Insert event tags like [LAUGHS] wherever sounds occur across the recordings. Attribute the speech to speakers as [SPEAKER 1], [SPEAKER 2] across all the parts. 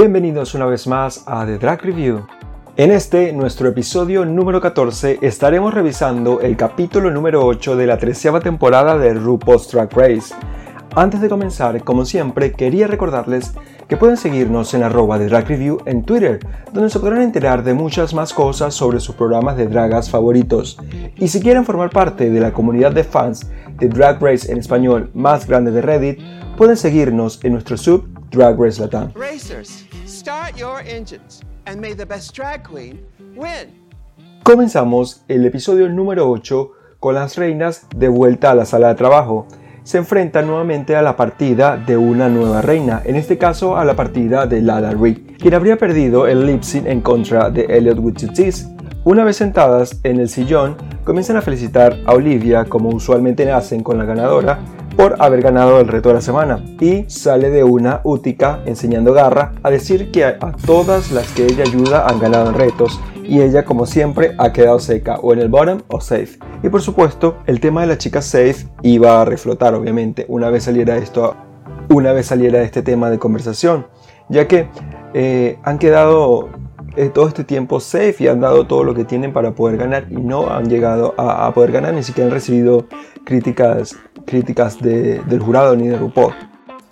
[SPEAKER 1] Bienvenidos una vez más a The Drag Review. En este, nuestro episodio número 14, estaremos revisando el capítulo número 8 de la treceava temporada de RuPaul's Drag Race. Antes de comenzar, como siempre, quería recordarles que pueden seguirnos en arroba de Drag Review en Twitter, donde se podrán enterar de muchas más cosas sobre sus programas de dragas favoritos. Y si quieren formar parte de la comunidad de fans de Drag Race en español más grande de Reddit, pueden seguirnos en nuestro sub Drag Race Latam. Comenzamos el episodio número 8 con las reinas de vuelta a la sala de trabajo. Se enfrentan nuevamente a la partida de una nueva reina, en este caso a la partida de Lala Rick, quien habría perdido el lip sync en contra de Elliot Wichitis. Una vez sentadas en el sillón, comienzan a felicitar a Olivia como usualmente hacen con la ganadora, por haber ganado el reto de la semana y sale de una útica enseñando garra a decir que a, todas las que ella ayuda han ganado en retos y ella como siempre ha quedado seca o en el bottom o safe. Y por supuesto el tema de la chica safe iba a reflotar obviamente una vez saliera esto, una vez saliera este tema de conversación, ya que eh, han quedado todo este tiempo safe y han dado todo lo que tienen para poder ganar y no han llegado a, poder ganar, ni siquiera han recibido críticas, críticas del jurado ni de RuPaul.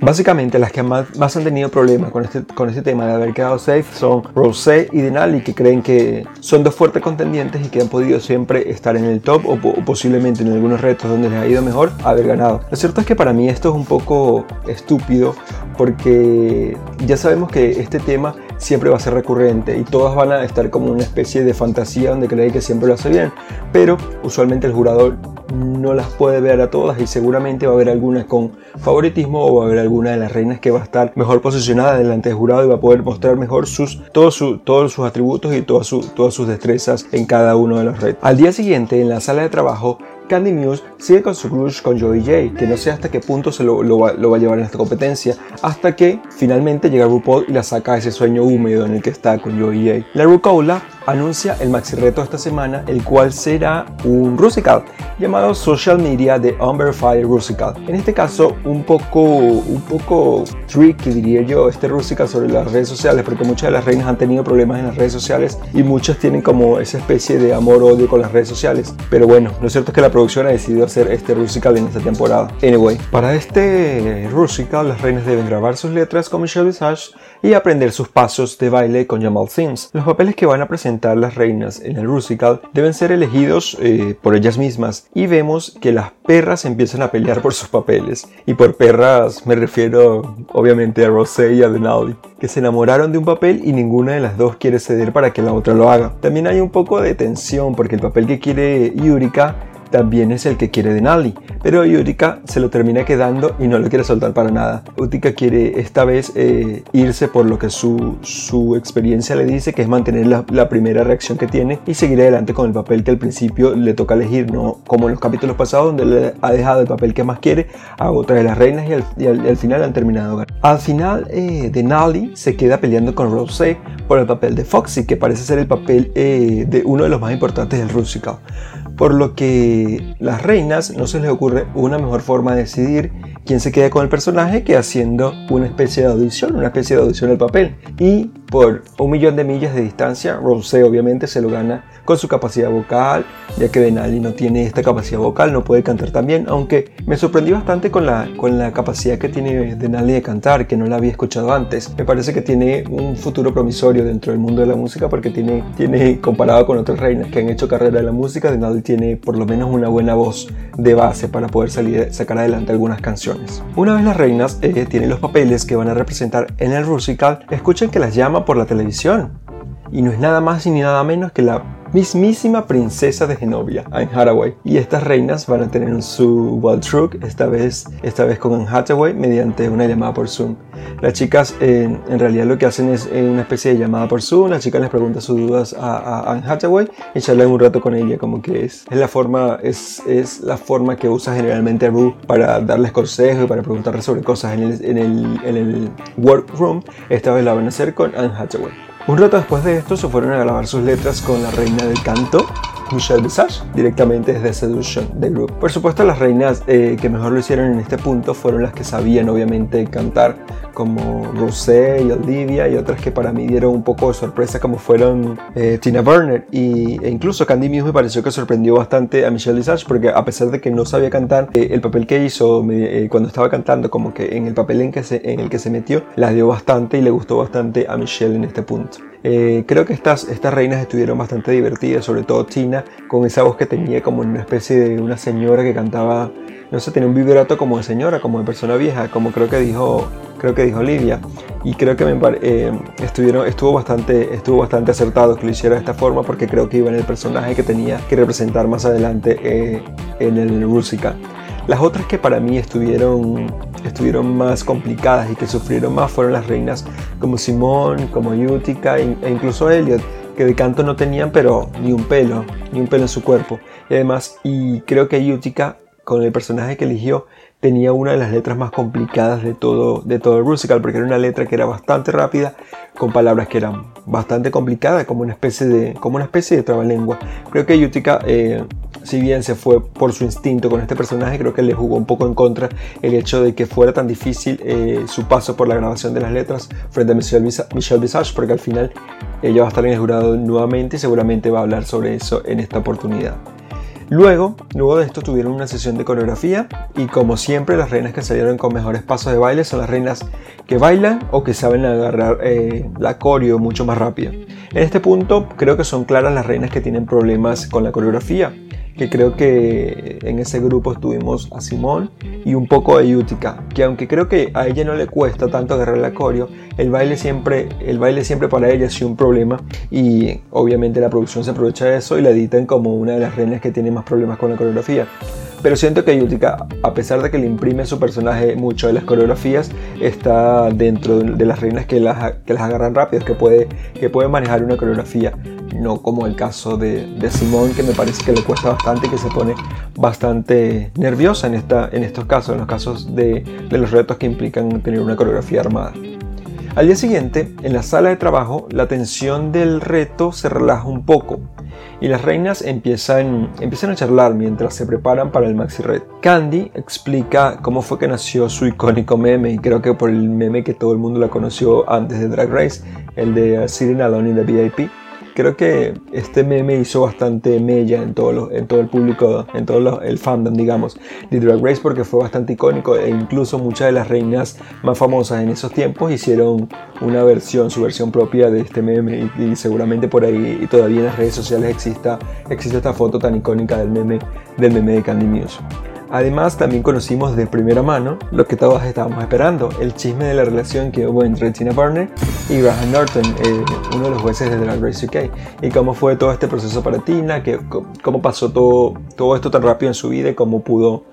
[SPEAKER 1] Básicamente las que más, han tenido problemas con este, con este tema de haber quedado safe son Rosé y Denali que creen que son dos fuertes contendientes y que han podido siempre estar en el top o, posiblemente en algunos retos donde les ha ido mejor haber ganado. Lo cierto es que para mí esto es un poco estúpido porque ya sabemos que este tema siempre va a ser recurrente y todas van a estar como una especie de fantasía donde creen que siempre lo hace bien, pero usualmente el jurador no las puede ver a todas y seguramente va a haber algunas con favoritismo o va a haber alguna de las reinas que va a estar mejor posicionada delante del jurado y va a poder mostrar mejor sus, todos, todos sus atributos y todas, todas sus destrezas en cada uno de los retos. Al día siguiente, en la sala de trabajo, Candy Muse sigue con su crush con Joey J, que no sé hasta qué punto se lo, va, a llevar en esta competencia, hasta que finalmente llega RuPaul y la saca de ese sueño húmedo en el que está con Joey J. La RuCaula anuncia el maxi reto esta semana, el cual será un Rusical llamado Social Media de Umber Fire Rusical. En este caso, un poco, un poco tricky diría yo, este Rusical sobre las redes sociales, porque muchas de las reinas han tenido problemas en las redes sociales y muchas tienen como esa especie de amor-odio con las redes sociales. Pero bueno, lo cierto es que la producción ha decidido hacer este Rusical en esta temporada. Anyway, para este Rusical, las reinas deben grabar sus letras con Michelle Visage y aprender sus pasos de baile con Jamal Sims. Los papeles que van a presentar las reinas en el Rusical deben ser elegidos eh, por ellas mismas y vemos que las perras empiezan a pelear por sus papeles. Y por perras me refiero obviamente a Rosé y a Denali, que se enamoraron de un papel y ninguna de las dos quiere ceder para que la otra lo haga. También hay un poco de tensión porque el papel que quiere Yurika también es el que quiere Denali, pero Utica se lo termina quedando y no lo quiere soltar para nada. Utica quiere esta vez eh, irse por lo que su, su, experiencia le dice, que es mantener la, primera reacción que tiene y seguir adelante con el papel que al principio le toca elegir, no como en los capítulos pasados donde le ha dejado el papel que más quiere a otra de las reinas y al, final han terminado. Al final eh, Denali se queda peleando con Rosé por el papel de Foxy, que parece ser el papel eh, de uno de los más importantes del Rusical por lo que las reinas no se les ocurre una mejor forma de decidir quién se queda con el personaje que haciendo una especie de audición, una especie de audición del papel. Y por un millón de millas de distancia, Rosé obviamente se lo gana con su capacidad vocal, ya que Denali no tiene esta capacidad vocal, no puede cantar tan bien, aunque me sorprendí bastante con la, con la capacidad que tiene Denali de cantar, que no la había escuchado antes. Me parece que tiene un futuro promisorio dentro del mundo de la música porque tiene, tiene comparado con otras reinas que han hecho carrera en la música, Denali tiene por lo menos una buena voz de base para poder salir, sacar adelante algunas canciones. Una vez las reinas eh, tienen los papeles que van a representar en el musical, escuchen que las llama por la televisión. Y no es nada más ni nada menos que la mismísima princesa de Genovia, Anne Hathaway. Y estas reinas van a tener su Wild Truck, esta vez, esta vez con Anne Hathaway, mediante una llamada por Zoom. Las chicas en realidad lo que hacen es eh, una especie de llamada por Zoom, las chicas les preguntan sus dudas a, Anne Hathaway y charlan un rato con ella, como que es, es la forma, es, es la forma que usa generalmente Ru para darles consejos y para preguntarles sobre cosas en el, en el, en el workroom. Esta vez la van a hacer con Anne Hathaway. Un rato después de esto se fueron a grabar sus letras con la reina del canto, Michelle Visage, directamente desde Seduction del grupo. Por supuesto, las reinas eh, que mejor lo hicieron en este punto fueron las que sabían obviamente cantar, como Rosé y Olivia, y otras que para mí dieron un poco de sorpresa, como fueron eh, Tina Burner. Y, e incluso Candy Muse me pareció que sorprendió bastante a Michelle Visage, porque a pesar de que no sabía cantar, eh, el papel que hizo cuando estaba cantando, como que en el papel en, que se, en el que se metió, la dio bastante y le gustó bastante a Michelle en este punto. Eh, creo que estas, estas reinas estuvieron bastante divertidas, sobre todo Tina, con esa voz que tenía como una especie de una señora que cantaba, no sé, tenía un vibrato como de señora, como de persona vieja, como creo que dijo, creo que dijo Olivia. Y creo que eh, estuvieron, estuvo, bastante, estuvo bastante acertado que lo hiciera de esta forma porque creo que iba en el personaje que tenía que representar más adelante eh, en el musical. Las otras que para mí estuvieron, estuvieron más complicadas y que sufrieron más fueron las reinas como Simón, como Utica e, e incluso Elliot, que de canto no tenían pero ni un pelo, ni un pelo en su cuerpo. Y además, y creo que Utica, con el personaje que eligió, tenía una de las letras más complicadas de todo, de todo el musical, porque era una letra que era bastante rápida, con palabras que eran bastante complicadas, como una especie de, como una especie de trabalengua. Creo que Utica eh, si bien se fue por su instinto con este personaje, creo que le jugó un poco en contra el hecho de que fuera tan difícil eh, su paso por la grabación de las letras frente a Michelle, Visage, porque al final ella va a estar en el jurado nuevamente y seguramente va a hablar sobre eso en esta oportunidad. Luego, luego de esto tuvieron una sesión de coreografía y como siempre las reinas que salieron con mejores pasos de baile son las reinas que bailan o que saben agarrar eh, la coreo mucho más rápido. En este punto creo que son claras las reinas que tienen problemas con la coreografía que creo que en ese grupo estuvimos a Simón y un poco de Utica, que aunque creo que a ella no le cuesta tanto agarrar la coreo, el baile siempre, el baile siempre para ella ha sido un problema y obviamente la producción se aprovecha de eso y la editan como una de las reinas que tiene más problemas con la coreografía. Pero siento que Utica, a pesar de que le imprime su personaje mucho de las coreografías, está dentro de las reinas que las, que las agarran rápido, que puede, que puede manejar una coreografía no como el caso de, Simón, que me parece que le cuesta bastante y que se pone bastante nerviosa en, esta, en estos casos, en los casos de, de los retos que implican tener una coreografía armada. Al día siguiente, en la sala de trabajo, la tensión del reto se relaja un poco y las reinas empiezan, a charlar mientras se preparan para el Maxi Red. Candy explica cómo fue que nació su icónico meme y creo que por el meme que todo el mundo la conoció antes de Drag Race, el de Sitting Alone in the VIP creo que este meme hizo bastante mella en todo, el público, en todo el fandom, digamos, de Drag Race porque fue bastante icónico e incluso muchas de las reinas más famosas en esos tiempos hicieron una versión, su versión propia de este meme y, seguramente por ahí y todavía en las redes sociales exista, existe esta foto tan icónica del meme, del meme de Candy Muse. Además, también conocimos de primera mano lo que todos estábamos esperando, el chisme de la relación que hubo entre Tina Burner y Graham Norton, eh, uno de los jueces de Drag Race UK, y cómo fue todo este proceso para Tina, cómo pasó todo, todo esto tan rápido en su vida y cómo pudo,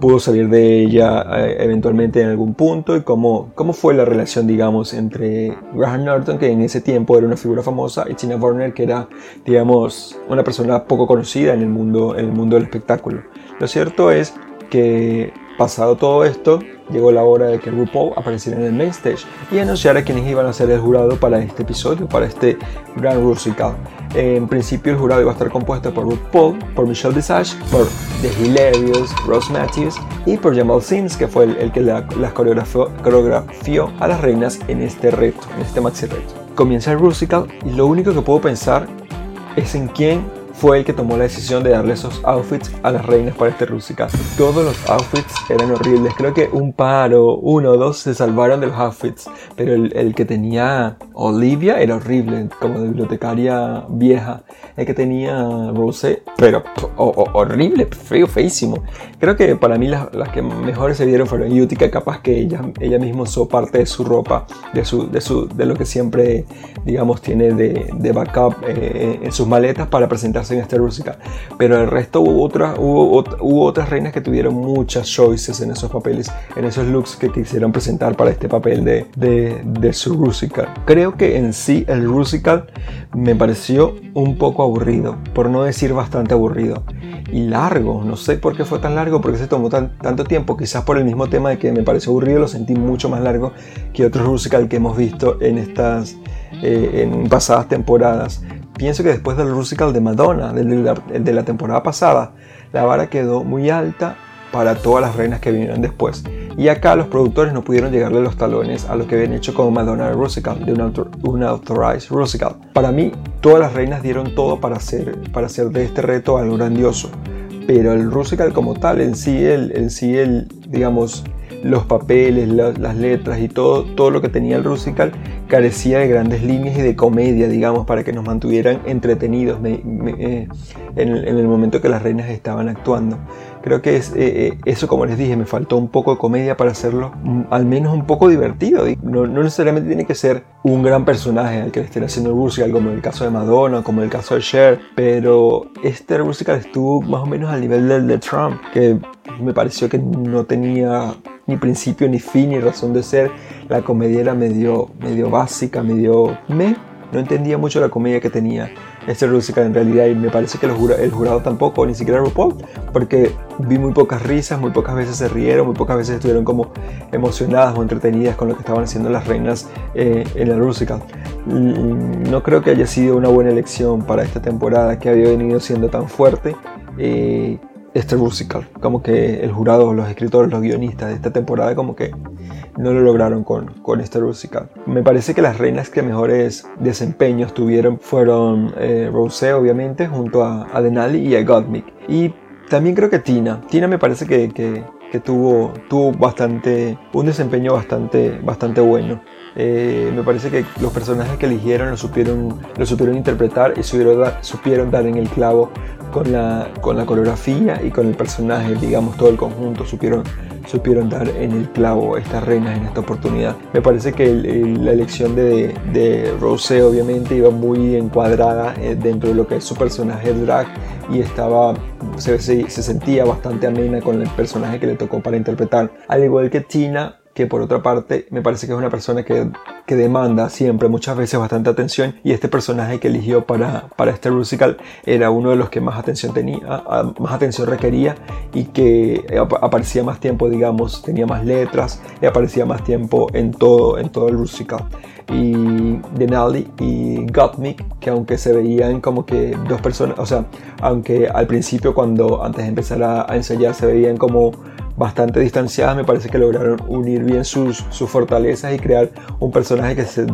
[SPEAKER 1] pudo salir de ella eh, eventualmente en algún punto y cómo, cómo fue la relación, digamos, entre Graham Norton, que en ese tiempo era una figura famosa, y Tina Burner, que era, digamos, una persona poco conocida en el mundo, en el mundo del espectáculo. Lo cierto es que pasado todo esto, llegó la hora de que RuPaul apareciera en el main stage y anunciara quiénes iban a ser el jurado para este episodio, para este Grand Rusical. En principio el jurado iba a estar compuesto por RuPaul, por Michelle Visage, por The Hilarious, Rose Matthews y por Jamal Sims, que fue el, que las coreografió, coreografió, a las reinas en este reto, en este maxi reto. Comienza el Rusical y lo único que puedo pensar es en quién fue el que tomó la decisión de darle esos outfits a las reinas para este Rusical. Todos los outfits eran horribles. Creo que un par o uno o dos se salvaron de los outfits. Pero el, que tenía Olivia era horrible, como de bibliotecaria vieja. El que tenía Rose, pero horrible, feo, feísimo. Creo que para mí las, que mejores se vieron fueron Utica, capaz que ella, ella misma usó parte de su ropa, de, su, de, su, de lo que siempre, digamos, tiene de, de backup eh, en sus maletas para presentarse en este Rusical. Pero el resto hubo, otras hubo, hubo, otras reinas que tuvieron muchas choices en esos papeles, en esos looks que quisieron presentar para este papel de, de, de su Rusical. Creo que en sí el Rusical me pareció un poco aburrido, por no decir bastante aburrido. Y largo, no sé por qué fue tan largo, porque se tomó tanto tiempo, quizás por el mismo tema de que me pareció aburrido, lo sentí mucho más largo que otros Rusical que hemos visto en estas eh, en pasadas temporadas. Pienso que después del musical de Madonna, de la, temporada pasada, la vara quedó muy alta para todas las reinas que vinieron después. Y acá los productores no pudieron llegarle los talones a lo que habían hecho con Madonna Rusical, de un, Authorized Rusical. Para mí, todas las reinas dieron todo para hacer, para hacer de este reto algo grandioso. Pero el Rusical como tal, en sí, el, en sí el, digamos, los papeles, las letras y todo, todo lo que tenía el Rusical carecía de grandes líneas y de comedia, digamos, para que nos mantuvieran entretenidos eh, en, el momento que las reinas estaban actuando. Creo que eh, eh, eso, como les dije, me faltó un poco de comedia para hacerlo mm, al menos un poco divertido. No, no necesariamente tiene que ser un gran personaje al que le estén haciendo el musical, como el caso de Madonna, como el caso de Cher, pero este musical estuvo más o menos al nivel del de Trump, que me pareció que no tenía ni principio, ni fin, ni razón de ser. La comedia era medio, medio básica, medio me. No entendía mucho la comedia que tenía este musical en realidad y me parece que el jurado tampoco, ni siquiera RuPaul, porque vi muy pocas risas, muy pocas veces se rieron, muy pocas veces estuvieron como emocionadas o entretenidas con lo que estaban haciendo las reinas eh, en el musical. Mm, no creo que haya sido una buena elección para esta temporada que había venido siendo tan fuerte. Eh, este musical. Como que el jurado, los escritores, los guionistas de esta temporada como que no lo lograron con, con este musical. Me parece que las reinas que mejores desempeños tuvieron fueron eh, Rosé, obviamente, junto a, a, Denali y a Gottmik. Y también creo que Tina. Tina me parece que, que, que tuvo, tuvo bastante, un desempeño bastante, bastante bueno. Eh, me parece que los personajes que eligieron lo supieron, lo supieron interpretar y supieron, supieron dar en el clavo con la, con la coreografía y con el personaje, digamos, todo el conjunto, supieron, supieron dar en el clavo estas reinas en esta oportunidad. Me parece que la elección de, de Rosé obviamente iba muy encuadrada eh, dentro de lo que es su personaje drag y estaba, se, se, se sentía bastante amena con el personaje que le tocó para interpretar. Al igual que Tina, que por otra parte me parece que es una persona que, que, demanda siempre, muchas veces, bastante atención y este personaje que eligió para, para este musical era uno de los que más atención tenía, más atención requería y que aparecía más tiempo, digamos, tenía más letras y aparecía más tiempo en todo, en todo el musical. Y Denali y Gottmik, que aunque se veían como que dos personas, o sea, aunque al principio cuando antes de empezar a, a ensayar se veían como bastante distanciadas, me parece que lograron unir bien sus, sus fortalezas y crear un personaje que se,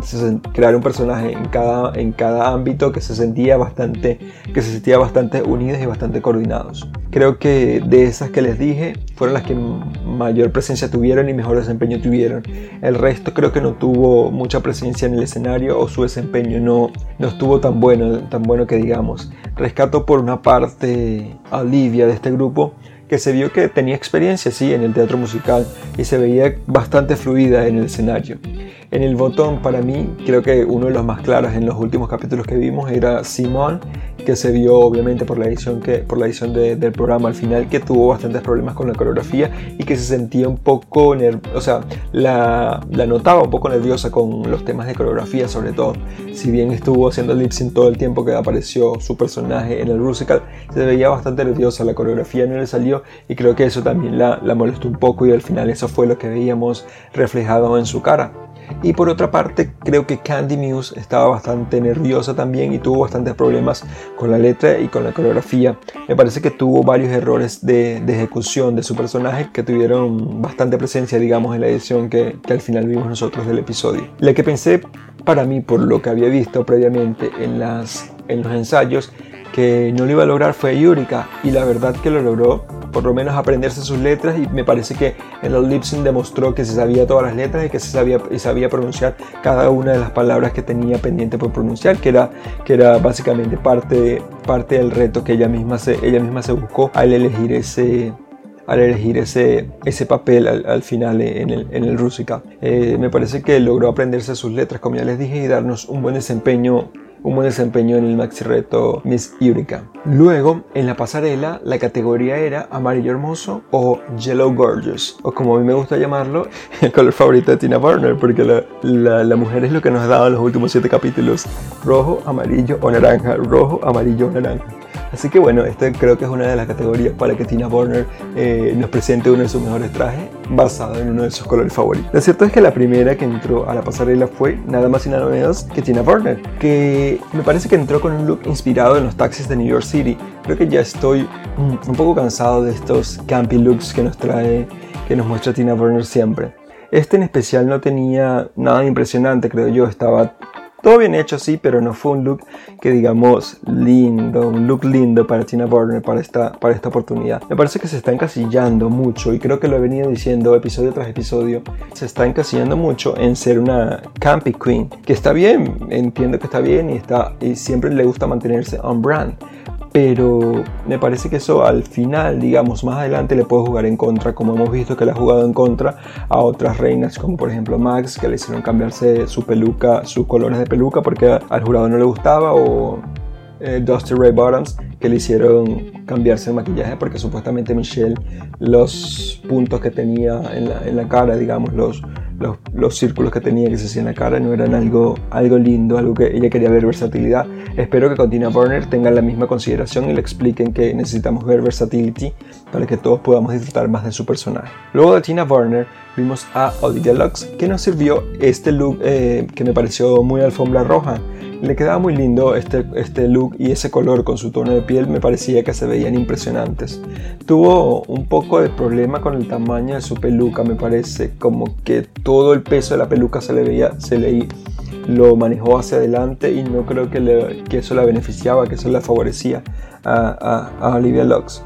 [SPEAKER 1] crear un personaje en cada, en cada ámbito que se sentía bastante que se sentía bastante unidos y bastante coordinados. Creo que de esas que les dije fueron las que mayor presencia tuvieron y mejor desempeño tuvieron. El resto creo que no tuvo mucha presencia en el escenario o su desempeño no, no estuvo tan bueno, tan bueno que digamos. Rescato por una parte a Olivia de este grupo que se vio que tenía experiencia, sí, en el teatro musical y se veía bastante fluida en el escenario. En el botón, para mí, creo que uno de los más claros en los últimos capítulos que vimos era Simón, que se vio obviamente por la edición, que, por la edición del programa al final, que tuvo bastantes problemas con la coreografía y que se sentía un poco, o sea, la, notaba un poco nerviosa con los temas de coreografía sobre todo. Si bien estuvo haciendo lip sync todo el tiempo que apareció su personaje en el musical, se veía bastante nerviosa, la coreografía no le salió y creo que eso también la, la molestó un poco y al final eso fue lo que veíamos reflejado en su cara. Y por otra parte, creo que Candy Muse estaba bastante nerviosa también y tuvo bastantes problemas con la letra y con la coreografía. Me parece que tuvo varios errores de, ejecución de su personaje que tuvieron bastante presencia, digamos, en la edición que, que al final vimos nosotros del episodio. La que pensé para mí, por lo que había visto previamente en, las, en los ensayos, que no lo iba a lograr fue Yurika y la verdad que lo logró por lo menos aprenderse sus letras y me parece que en sync demostró que se sabía todas las letras y que se sabía, y sabía pronunciar cada una de las palabras que tenía pendiente por pronunciar, que era, que era básicamente parte, parte del reto que ella misma se, ella misma se buscó al elegir ese, al elegir ese, ese papel al, final en el, en el Rusica. Eh, me parece que logró aprenderse sus letras, como ya les dije, y darnos un buen desempeño un buen desempeño en el maxi reto Miss Eureka. Luego, en la pasarela, la categoría era amarillo hermoso o yellow gorgeous, o como a mí me gusta llamarlo, [LAUGHS] el color favorito de Tina Burner, porque la, la, mujer es lo que nos ha dado en los últimos siete capítulos, rojo, amarillo o naranja, rojo, amarillo o naranja. Así que bueno, esta creo que es una de las categorías para que Tina Burner eh, nos presente uno de sus mejores trajes basado en uno de sus colores favoritos. Lo cierto es que la primera que entró a la pasarela fue nada más y nada menos que Tina Burner, que me parece que entró con un look inspirado en los taxis de New York City. Creo que ya estoy un poco cansado de estos campy looks que nos trae, que nos muestra Tina Burner siempre. Este en especial no tenía nada impresionante, creo yo, estaba todo bien hecho, sí, pero no fue un look que digamos lindo, un look lindo para Tina Burner para esta, para esta oportunidad. Me parece que se está encasillando mucho y creo que lo he venido diciendo episodio tras episodio. Se está encasillando mucho en ser una campy queen, que está bien, entiendo que está bien y, está, y siempre le gusta mantenerse on brand pero me parece que eso al final, digamos, más adelante le puede jugar en contra, como hemos visto que le ha jugado en contra a otras reinas, como por ejemplo Max, que le hicieron cambiarse su peluca, sus colores de peluca porque al jurado no le gustaba, o eh, Dusty Ray Bottoms, que le hicieron cambiarse el maquillaje porque supuestamente Michelle los puntos que tenía en la, en la cara, digamos, los, los, círculos que tenía que se hacían en la cara no eran algo, algo lindo, algo que ella quería ver versatilidad. Espero que con Tina Burner tengan la misma consideración y le expliquen que necesitamos ver versatility para que todos podamos disfrutar más de su personaje. Luego de Tina Burner vimos a Olivia Lux que nos sirvió este look eh, que me pareció muy alfombra roja le quedaba muy lindo este, este look y ese color con su tono de piel me parecía que se veían impresionantes. Tuvo un poco de problema con el tamaño de su peluca, me parece, como que todo el peso de la peluca se le veía, se le lo manejó hacia adelante y no creo que, eso la beneficiaba, que eso la favorecía a, a, a Olivia Lux.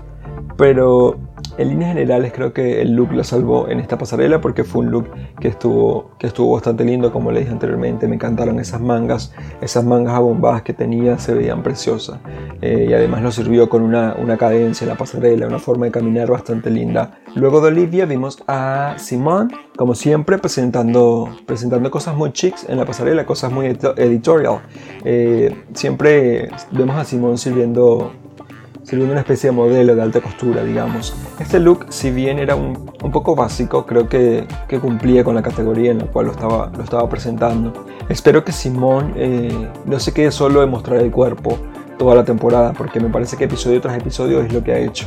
[SPEAKER 1] Pero en líneas generales creo que el look la salvó en esta pasarela porque fue un look que estuvo, que estuvo bastante lindo, como le dije anteriormente, me encantaron esas mangas, esas mangas abombadas que tenía se veían preciosas eh, y además nos sirvió con una, una cadencia en la pasarela, una forma de caminar bastante linda. Luego de Olivia vimos a Simone, como siempre, presentando, presentando cosas muy chics en la pasarela, cosas muy editorial. Eh, siempre vemos a Simone sirviendo sirviendo una especie de modelo de alta costura, digamos. Este look, si bien era un, un poco básico, creo que, que, cumplía con la categoría en la cual lo estaba, lo estaba presentando. Espero que Simón eh, no se quede solo de mostrar el cuerpo toda la temporada, porque me parece que episodio tras episodio es lo que ha hecho.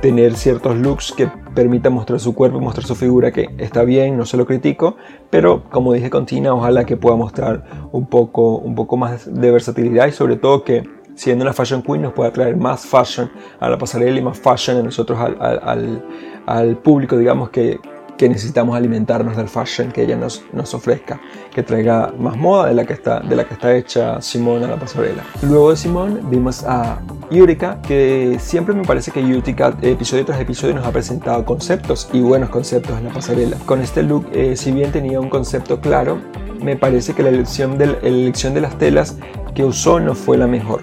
[SPEAKER 1] Tener ciertos looks que permitan mostrar su cuerpo y mostrar su figura, que está bien, no se lo critico, pero como dije con Tina, ojalá que pueda mostrar un poco, un poco más de versatilidad y sobre todo que siendo una fashion queen nos puede traer más fashion a la pasarela y más fashion a nosotros al, al, público, digamos, que, que, necesitamos alimentarnos del fashion que ella nos, nos, ofrezca, que traiga más moda de la que está, de la que está hecha Simone a la pasarela. Luego de Simone vimos a Yurika, que siempre me parece que Yurika episodio tras episodio nos ha presentado conceptos y buenos conceptos en la pasarela. Con este look, eh, si bien tenía un concepto claro, me parece que la elección, de, la elección de las telas que usó no fue la mejor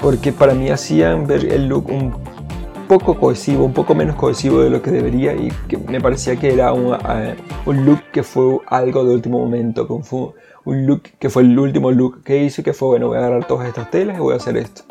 [SPEAKER 1] porque para mí hacían ver el look un poco cohesivo, un poco menos cohesivo de lo que debería y que me parecía que era un, uh, un look que fue algo de último momento, que fue un look que fue el último look que hice, que fue bueno, voy a agarrar todas estas telas y voy a hacer esto.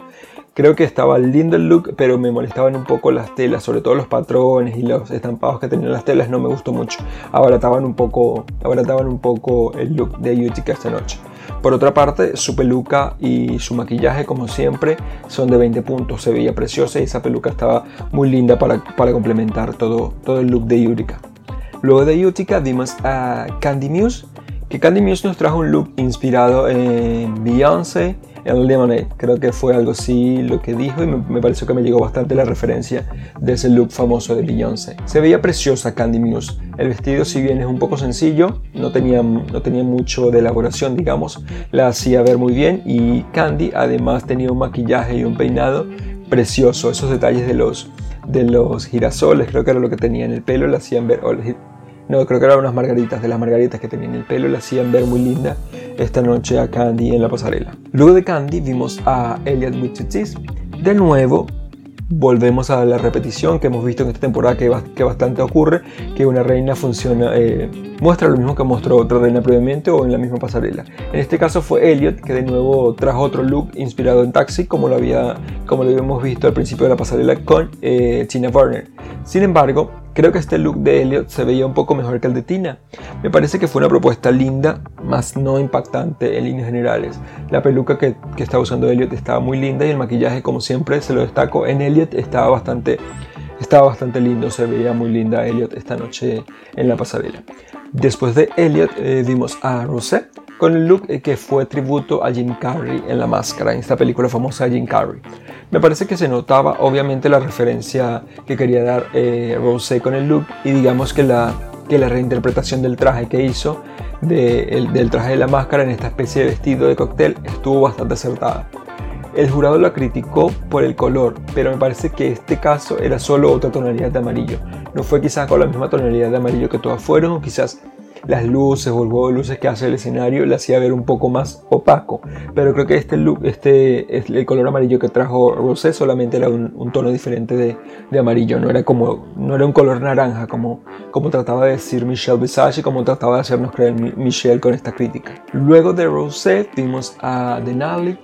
[SPEAKER 1] Creo que estaba lindo el look, pero me molestaban un poco las telas, sobre todo los patrones y los estampados que tenían las telas, no me gustó mucho. Abarataban un poco, abarataban un poco el look de Utica esta noche. Por otra parte, su peluca y su maquillaje, como siempre, son de 20 puntos. Se veía preciosa y esa peluca estaba muy linda para, para complementar todo, todo el look de Utica. Luego de Utica vimos a Candy Muse, que Candy Muse nos trajo un look inspirado en Beyoncé, en Lemonade. Creo que fue algo así lo que dijo y me, pareció que me llegó bastante la referencia de ese look famoso de Beyoncé. Se veía preciosa Candy Muse. El vestido, si bien es un poco sencillo, no tenía, no tenía mucho de elaboración, digamos, la hacía ver muy bien y Candy además tenía un maquillaje y un peinado precioso. Esos detalles de los, de los girasoles, creo que era lo que tenía en el pelo, la hacían ver, no, creo que eran unas margaritas, de las margaritas que tenía en el pelo, la hacían ver muy linda esta noche a Candy en la pasarela. Luego de Candy vimos a Elliot Wichitsis. De nuevo, volvemos a la repetición que hemos visto en esta temporada que, que bastante ocurre, que una reina funciona, eh, muestra lo mismo que mostró otra reina previamente o en la misma pasarela. En este caso fue Elliot que de nuevo trajo otro look inspirado en Taxi como lo, había, como lo habíamos visto al principio de la pasarela con eh, Tina Burner. Sin embargo, Creo que este look de Elliot se veía un poco mejor que el de Tina. Me parece que fue una propuesta linda, más no impactante en líneas generales. La peluca que, que estaba usando Elliot estaba muy linda y el maquillaje, como siempre, se lo destaco. En Elliot estaba bastante, estaba bastante lindo, se veía muy linda Elliot esta noche en la pasarela. Después de Elliot eh, vimos a Rosette con el look eh, que fue tributo a Jim Carrey en La Máscara, en esta película famosa de Jim Carrey. Me parece que se notaba obviamente la referencia que quería dar eh, Rosé con el look y digamos que la, que la reinterpretación del traje que hizo, del traje de la máscara en esta especie de vestido de cóctel, estuvo bastante acertada. El jurado la criticó por el color, pero me parece que este caso era solo otra tonalidad de amarillo. No fue quizás con la misma tonalidad de amarillo que todas fueron, o quizás las luces o el juego de luces que hace el escenario le hacía ver un poco más opaco. Pero creo que este look, este, el color amarillo que trajo Rosé solamente era un, tono diferente de, de, amarillo, no era como, no era un color naranja como, como trataba de decir Michelle Visage y como trataba de hacernos creer Michelle con esta crítica. Luego de Rosé vimos a Denali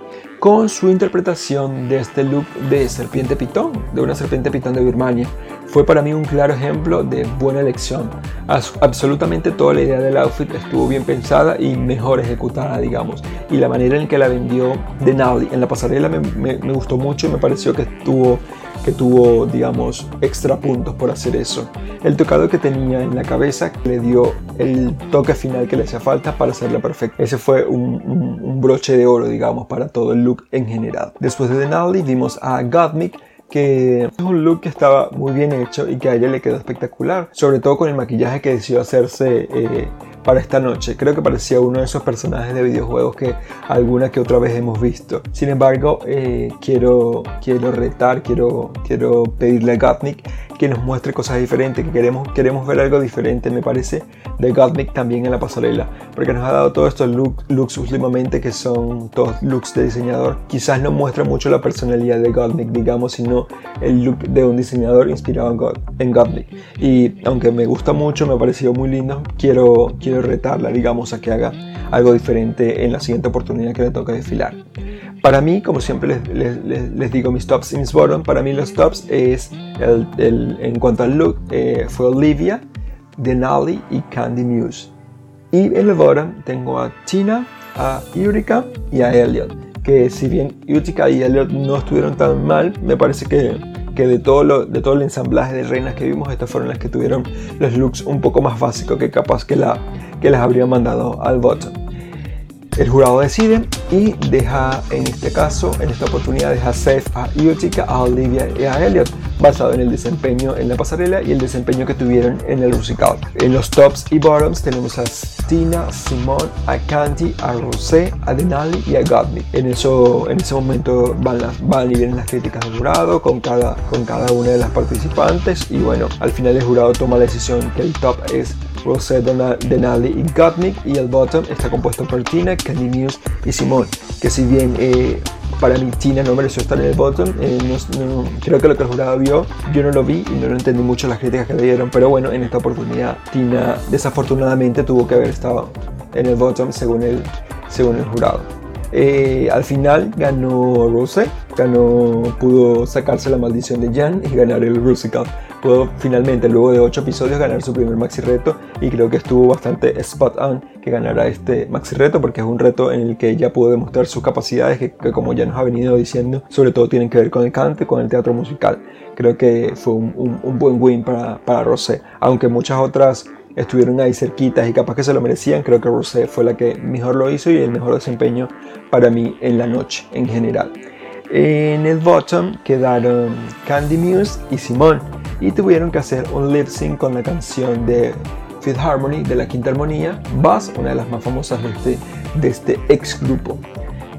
[SPEAKER 1] con su interpretación de este look de serpiente pitón, de una serpiente pitón de Birmania. Fue para mí un claro ejemplo de buena elección. absolutamente toda la idea del outfit estuvo bien pensada y mejor ejecutada, digamos. Y la manera en que la vendió Denali en la pasarela me, me gustó mucho y me pareció que estuvo que tuvo, digamos, extra puntos por hacer eso. El tocado que tenía en la cabeza le dio el toque final que le hacía falta para hacerla perfecta. Ese fue un, broche de oro, digamos, para todo el look en general. Después de Denali vimos a Gottmik que es un look que estaba muy bien hecho y que a ella le quedó espectacular, sobre todo con el maquillaje que decidió hacerse eh, para esta noche. Creo que parecía uno de esos personajes de videojuegos que alguna que otra vez hemos visto. Sin embargo, eh, quiero, quiero retar, quiero, quiero pedirle a Gottmik que nos muestre cosas diferentes, que queremos, queremos ver algo diferente, me parece, de Gottmik también en la pasarela, porque nos ha dado todos estos looks últimamente que son todos looks de diseñador. Quizás no muestra mucho la personalidad de Gottmik, digamos, sino el look de un diseñador inspirado en, God, en Gottmik. Y aunque me gusta mucho, me ha parecido muy lindo, quiero, quiero retarla, digamos, a que haga algo diferente en la siguiente oportunidad que le toque desfilar. Para mí, como siempre les, digo mis tops y mis bottoms, para mí los tops es, el, en cuanto al look, eh, fue Olivia, Denali y Candy Muse. Y en el bottom tengo a Tina, a Eureka y a Elliot. Que si bien Utica y Elliot no estuvieron tan mal, me parece que que de todo, lo, de todo el ensamblaje de reinas que vimos, estas fueron las que tuvieron los looks un poco más básicos que capaz que, la, que las habría mandado al bottom. El jurado decide y deja, en este caso, en esta oportunidad, deja safe a Utica, a Olivia y a Elliot, basado en el desempeño en la pasarela y el desempeño que tuvieron en el musical. En los tops y bottoms tenemos a Tina, Simone, a Candy, a Rosé, a Denali y a Godney. En, eso, en ese momento van, van y vienen las críticas del jurado con cada, con cada una de las participantes y bueno, al final el jurado toma la decisión que el top es Rosé, Denali y Gottmik y el bottom está compuesto por Tina, Candy Muse y Simone, que si bien eh, para mí Tina no mereció estar en el bottom, eh, creo que lo que el jurado vio, yo no lo vi y no lo entendí mucho las críticas que le dieron, pero bueno, en esta oportunidad Tina desafortunadamente tuvo que haber estado en el bottom según el, según el jurado. Eh, al final ganó Rose, ganó, pudo sacarse la maldición de Jan y ganar el Rusical. Pudo finalmente, luego de 8 episodios, ganar su primer maxi reto y creo que estuvo bastante spot on que ganara este maxi reto porque es un reto en el que ella pudo demostrar sus capacidades que, como ya nos ha venido diciendo, sobre todo tienen que ver con el cante, con el teatro musical. Creo que fue un, buen win para, para Rosé, aunque muchas otras estuvieron ahí cerquitas y capaz que se lo merecían. Creo que Rosé fue la que mejor lo hizo y el mejor desempeño para mí en la noche en general. En el bottom quedaron Candy Muse y Simone y tuvieron que hacer un lip sync con la canción de Fifth Harmony de la Quinta Armonía, Buzz, una de las más famosas de este, de este ex grupo.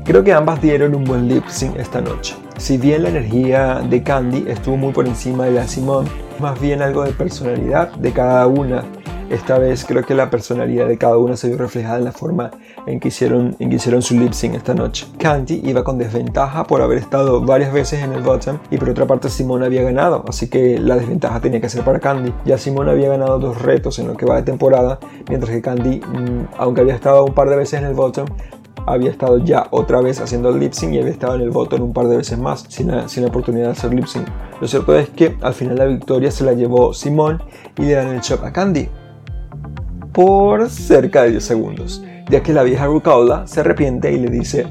[SPEAKER 1] Creo que ambas dieron un buen lip sync esta noche. Si bien la energía de Candy estuvo muy por encima de la Simone, más bien algo de personalidad de cada una. Esta vez creo que la personalidad de cada una se vio reflejada en la forma en que hicieron, en que hicieron su lip sync esta noche. Candy iba con desventaja por haber estado varias veces en el bottom y por otra parte Simone había ganado, así que la desventaja tenía que ser para Candy. Ya Simone había ganado dos retos en lo que va de temporada, mientras que Candy, mm, aunque había estado un par de veces en el bottom, había estado ya otra vez haciendo el lip sync y había estado en el bottom un par de veces más sin la, sin la oportunidad de hacer lip sync. Lo cierto es que al final la victoria se la llevó Simone y le dan el a Candy por cerca de 10 segundos ya que la vieja Rucaula se arrepiente y le dice,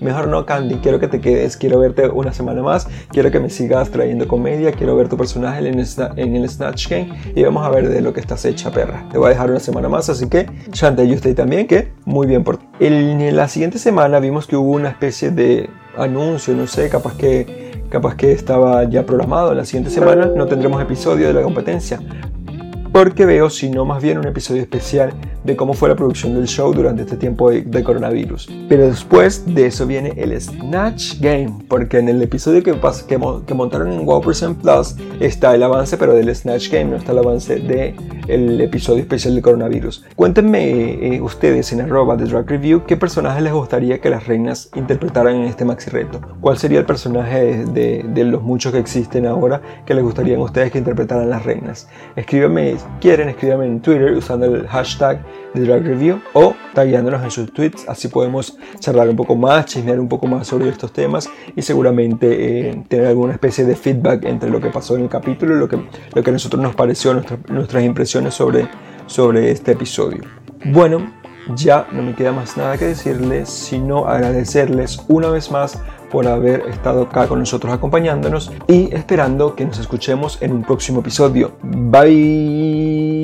[SPEAKER 1] mejor no Candy, quiero que te quedes, quiero verte una semana más, quiero que me sigas trayendo comedia, quiero ver tu personaje en el, Snatch Game y vamos a ver de lo que estás hecha, perra. Te voy a dejar una semana más, así que Shantae y usted también, que muy bien por. En la siguiente semana vimos que hubo una especie de anuncio, no sé, capaz que capaz que estaba ya programado. La siguiente semana no tendremos episodio de la competencia, porque veo, sino más bien un episodio especial de cómo fue la producción del show durante este tiempo de, coronavirus. Pero después de eso viene el Snatch Game, porque en el episodio que, que, que montaron en Wow Plus está el avance, pero del Snatch Game no está el avance del el episodio especial de coronavirus. Cuéntenme eh, ustedes en arroba de Drag Review qué personaje les gustaría que las reinas interpretaran en este maxi reto. ¿Cuál sería el personaje de, de los muchos que existen ahora que les gustaría a ustedes que interpretaran las reinas? Escríbanme, quieren, escríbanme en Twitter usando el hashtag de Drag Review o tagueándonos en sus tweets, así podemos charlar un poco más, chismear un poco más sobre estos temas y seguramente eh, tener alguna especie de feedback entre lo que pasó en el capítulo y lo que, lo que a nosotros nos pareció, nuestras impresiones sobre, sobre este episodio. Bueno, ya no me queda más nada que decirles, sino agradecerles una vez más por haber estado acá con nosotros acompañándonos y esperando que nos escuchemos en un próximo episodio. Bye.